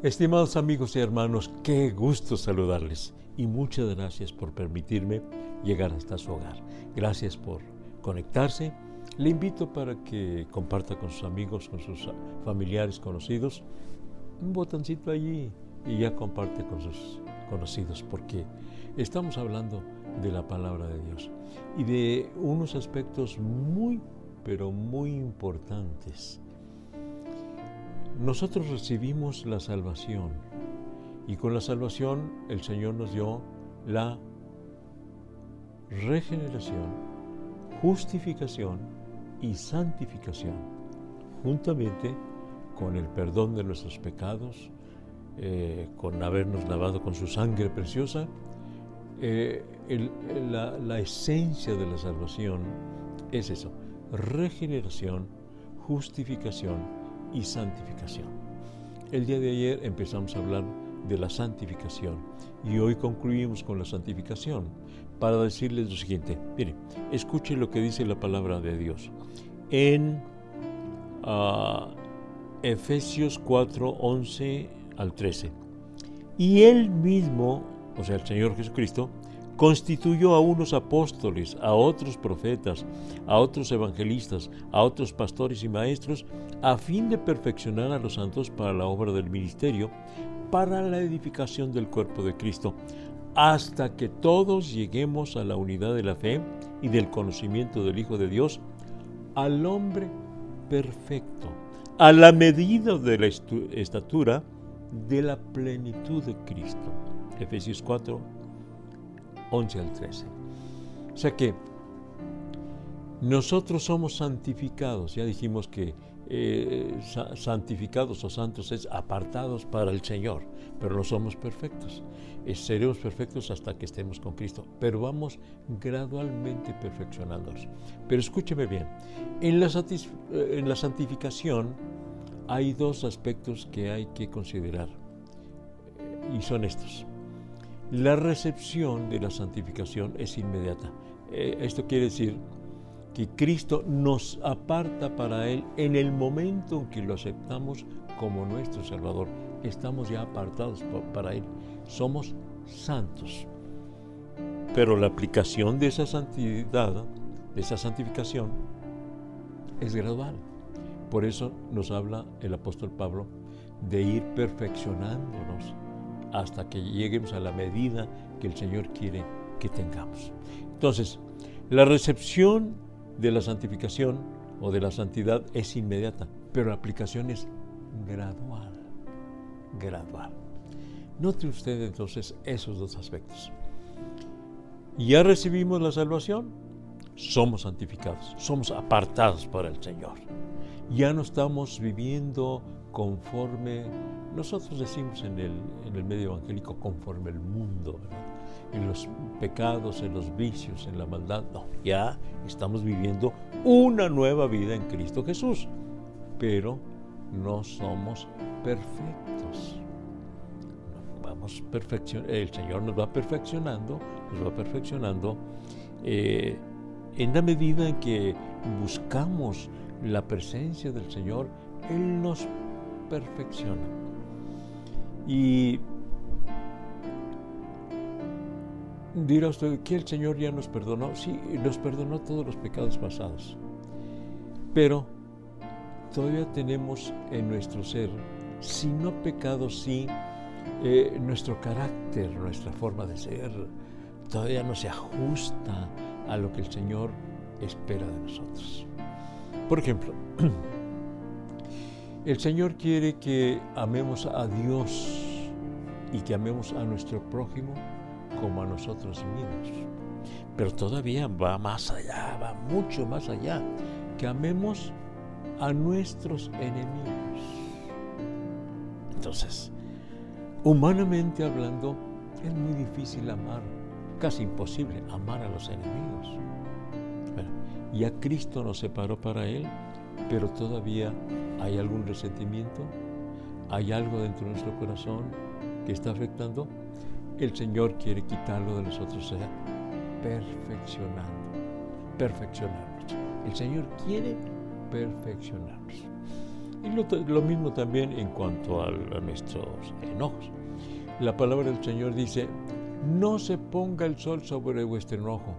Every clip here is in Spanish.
Estimados amigos y hermanos, qué gusto saludarles y muchas gracias por permitirme llegar hasta su hogar. Gracias por conectarse. Le invito para que comparta con sus amigos, con sus familiares, conocidos, un botoncito allí y ya comparte con sus conocidos porque estamos hablando de la palabra de Dios y de unos aspectos muy, pero muy importantes nosotros recibimos la salvación y con la salvación el Señor nos dio la regeneración, justificación y santificación, juntamente con el perdón de nuestros pecados, eh, con habernos lavado con su sangre preciosa. Eh, la, la esencia de la salvación es eso, regeneración, justificación y santificación. El día de ayer empezamos a hablar de la santificación y hoy concluimos con la santificación para decirles lo siguiente. Mire, escuche lo que dice la palabra de Dios. En uh, Efesios 4, 11 al 13. Y él mismo, o sea, el Señor Jesucristo, constituyó a unos apóstoles, a otros profetas, a otros evangelistas, a otros pastores y maestros, a fin de perfeccionar a los santos para la obra del ministerio, para la edificación del cuerpo de Cristo, hasta que todos lleguemos a la unidad de la fe y del conocimiento del Hijo de Dios, al hombre perfecto, a la medida de la estatura de la plenitud de Cristo. Efesios 4, 11 al 13. O sea que nosotros somos santificados, ya dijimos que eh, santificados o santos es apartados para el Señor, pero no somos perfectos. Eh, seremos perfectos hasta que estemos con Cristo, pero vamos gradualmente perfeccionándonos. Pero escúcheme bien, eh, en la santificación hay dos aspectos que hay que considerar, y son estos. La recepción de la santificación es inmediata. Eh, esto quiere decir que Cristo nos aparta para Él en el momento en que lo aceptamos como nuestro Salvador. Estamos ya apartados para Él. Somos santos. Pero la aplicación de esa santidad, de esa santificación, es gradual. Por eso nos habla el apóstol Pablo de ir perfeccionándonos hasta que lleguemos a la medida que el Señor quiere que tengamos. Entonces, la recepción de la santificación o de la santidad es inmediata, pero la aplicación es gradual, gradual. Note usted entonces esos dos aspectos. Ya recibimos la salvación, somos santificados, somos apartados para el Señor. Ya no estamos viviendo conforme, nosotros decimos en el, en el medio evangélico, conforme el mundo, en los pecados, en los vicios, en la maldad. No, ya estamos viviendo una nueva vida en Cristo Jesús, pero no somos perfectos. Vamos el Señor nos va perfeccionando, nos va perfeccionando eh, en la medida en que buscamos la presencia del Señor, Él nos perfecciona. Y dirá usted que el Señor ya nos perdonó. Sí, nos perdonó todos los pecados pasados. Pero todavía tenemos en nuestro ser, si no pecado, sí, eh, nuestro carácter, nuestra forma de ser, todavía no se ajusta a lo que el Señor espera de nosotros. Por ejemplo, El Señor quiere que amemos a Dios y que amemos a nuestro prójimo como a nosotros mismos. Pero todavía va más allá, va mucho más allá, que amemos a nuestros enemigos. Entonces, humanamente hablando, es muy difícil amar, casi imposible amar a los enemigos. Y ya Cristo nos separó para Él, pero todavía ¿Hay algún resentimiento? ¿Hay algo dentro de nuestro corazón que está afectando? El Señor quiere quitarlo de nosotros, o sea, perfeccionando, perfeccionarnos. El Señor quiere perfeccionarnos. Y lo, mismo también en cuanto a, a nuestros enojos. La palabra del Señor dice, no se ponga el sol sobre vuestro enojo.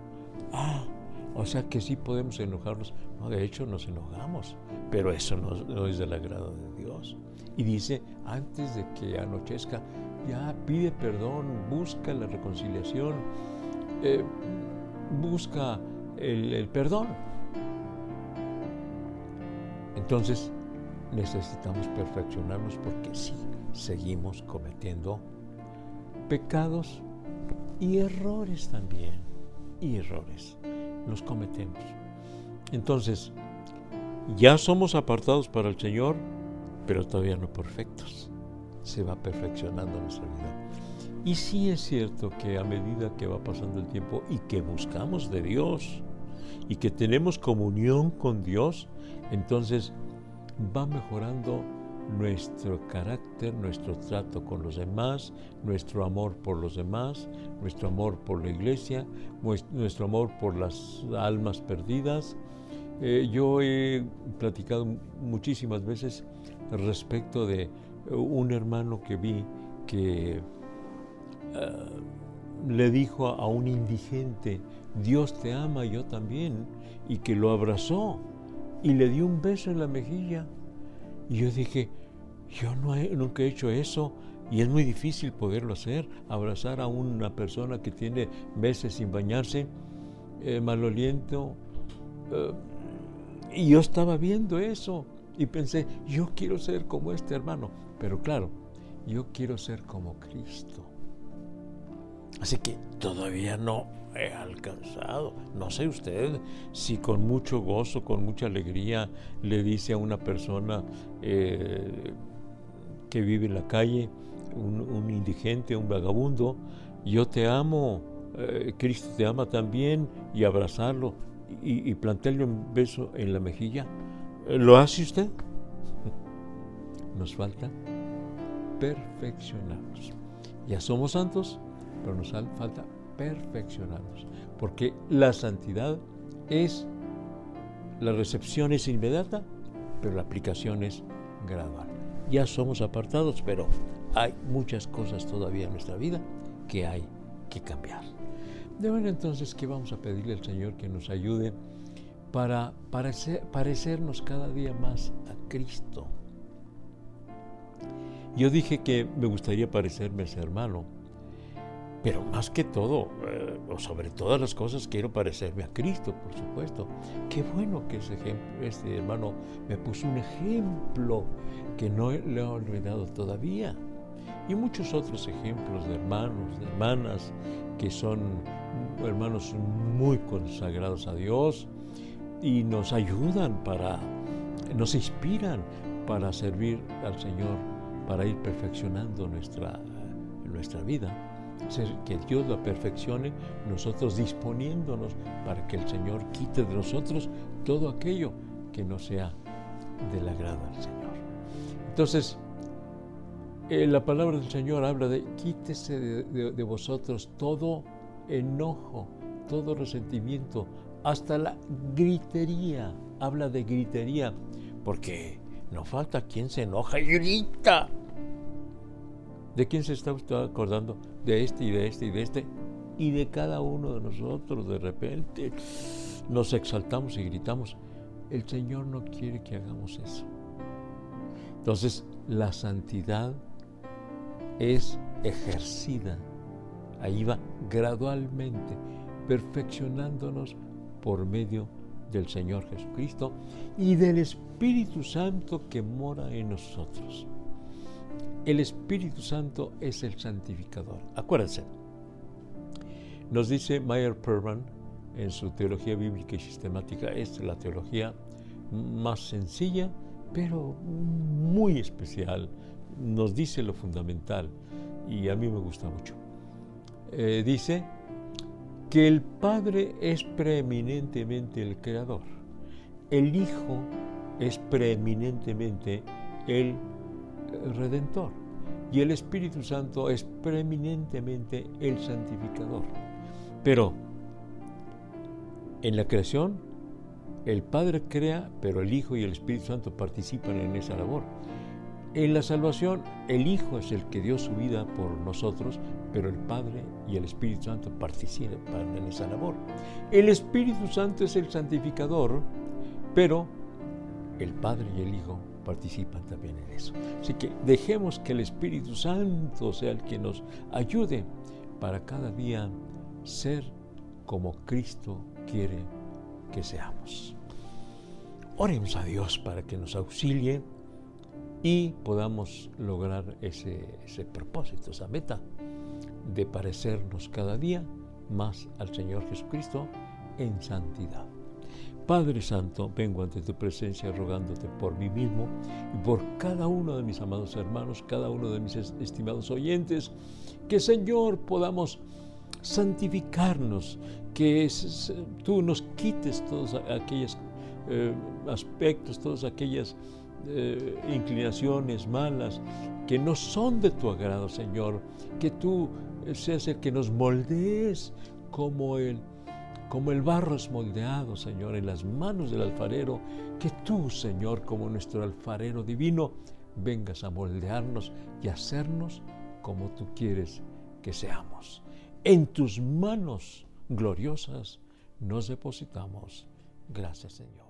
Ah, o sea que sí podemos enojarnos. No, de hecho nos enojamos, pero eso no, es del agrado de Dios. Y dice, antes de que anochezca, ya pide perdón, busca la reconciliación, eh, busca el, el perdón. Entonces necesitamos perfeccionarnos porque sí, seguimos cometiendo pecados y errores también. Y errores los cometemos. Entonces, ya somos apartados para el Señor, pero todavía no perfectos. Se va perfeccionando nuestra vida. Y sí es cierto que a medida que va pasando el tiempo y que buscamos de Dios y que tenemos comunión con Dios, entonces va mejorando nuestro carácter, nuestro trato con los demás, nuestro amor por los demás, nuestro amor por la iglesia, nuestro amor por las almas perdidas. Eh, yo he platicado muchísimas veces respecto de un hermano que vi que eh, le dijo a un indigente, Dios te ama, yo también, y que lo abrazó y le dio un beso en la mejilla. Y yo dije, yo nunca he hecho eso y es muy difícil poderlo hacer, abrazar a una persona que tiene meses sin bañarse, eh, maloliento. Eh, y yo estaba viendo eso y pensé, yo quiero ser como este hermano, pero claro, yo quiero ser como Cristo. Así que todavía no he alcanzado. No sé usted si con mucho gozo, con mucha alegría le dice a una persona, eh, que vive en la calle, un, indigente, un vagabundo, yo te amo, eh, Cristo te ama también, y abrazarlo y, y, plantearle un beso en la mejilla. ¿Lo hace usted? Nos falta perfeccionarnos. Ya somos santos, pero nos falta perfeccionarnos, porque la santidad es, la recepción es inmediata, pero la aplicación es gradual ya somos apartados, pero hay muchas cosas todavía en nuestra vida que hay que cambiar. De manera entonces que vamos a pedirle al Señor que nos ayude para parecernos cada día más a Cristo. Yo dije que me gustaría parecerme a ese hermano, pero más que todo, eh, o sobre todas las cosas, quiero parecerme a Cristo, por supuesto. Qué bueno que ese ejemplo, este hermano me puso un ejemplo que no le he olvidado todavía. Y muchos otros ejemplos de hermanos, de hermanas, que son hermanos muy consagrados a Dios y nos ayudan para, nos inspiran para servir al Señor, para ir perfeccionando nuestra, nuestra vida que Dios la perfeccione, nosotros disponiéndonos para que el Señor quite de nosotros todo aquello que no sea del agrado al Señor. Entonces, eh, la palabra del Señor habla de quítese de, vosotros todo enojo, todo resentimiento, hasta la gritería. Habla de gritería, porque no falta quien se enoja y grita. ¿De quién se está usted acordando? De este y de este y de este. Y de cada uno de nosotros de repente nos exaltamos y gritamos. El Señor no quiere que hagamos eso. Entonces, la santidad es ejercida. Ahí va gradualmente, perfeccionándonos por medio del Señor Jesucristo y del Espíritu Santo que mora en nosotros. El Espíritu Santo es el santificador. Acuérdense, nos dice Meyer Perman en su teología bíblica y sistemática, es la teología más sencilla, pero muy especial. Nos dice lo fundamental y a mí me gusta mucho. Eh, dice que el Padre es preeminentemente el Creador, el Hijo es preeminentemente el redentor y el Espíritu Santo es preeminentemente el santificador. Pero en la creación El Padre crea, pero el Hijo y el Espíritu Santo participan en esa labor. En la salvación, el Hijo es el que dio su vida por nosotros, pero el Padre y el Espíritu Santo participan en esa labor. El Espíritu Santo es el santificador, pero el Padre y el Hijo participan también en eso. Así que dejemos que el Espíritu Santo sea el que nos ayude para cada día ser como Cristo quiere que seamos. Oremos a Dios para que nos auxilie y podamos lograr ese, ese propósito, esa meta de parecernos cada día más al Señor Jesucristo en santidad. Padre Santo, vengo ante tu presencia rogándote por mí mismo y por cada uno de mis amados hermanos, cada uno de mis estimados oyentes, que Señor podamos santificarnos, que tú nos quites todos aquellos eh, aspectos, todas aquellas eh, inclinaciones malas que no son de tu agrado, Señor, que tú seas el que nos moldees como el como el barro es moldeado, Señor, en las manos del alfarero, que tú, Señor, como nuestro alfarero divino, vengas a moldearnos y hacernos como tú quieres que seamos. En tus manos gloriosas nos depositamos. Gracias, Señor.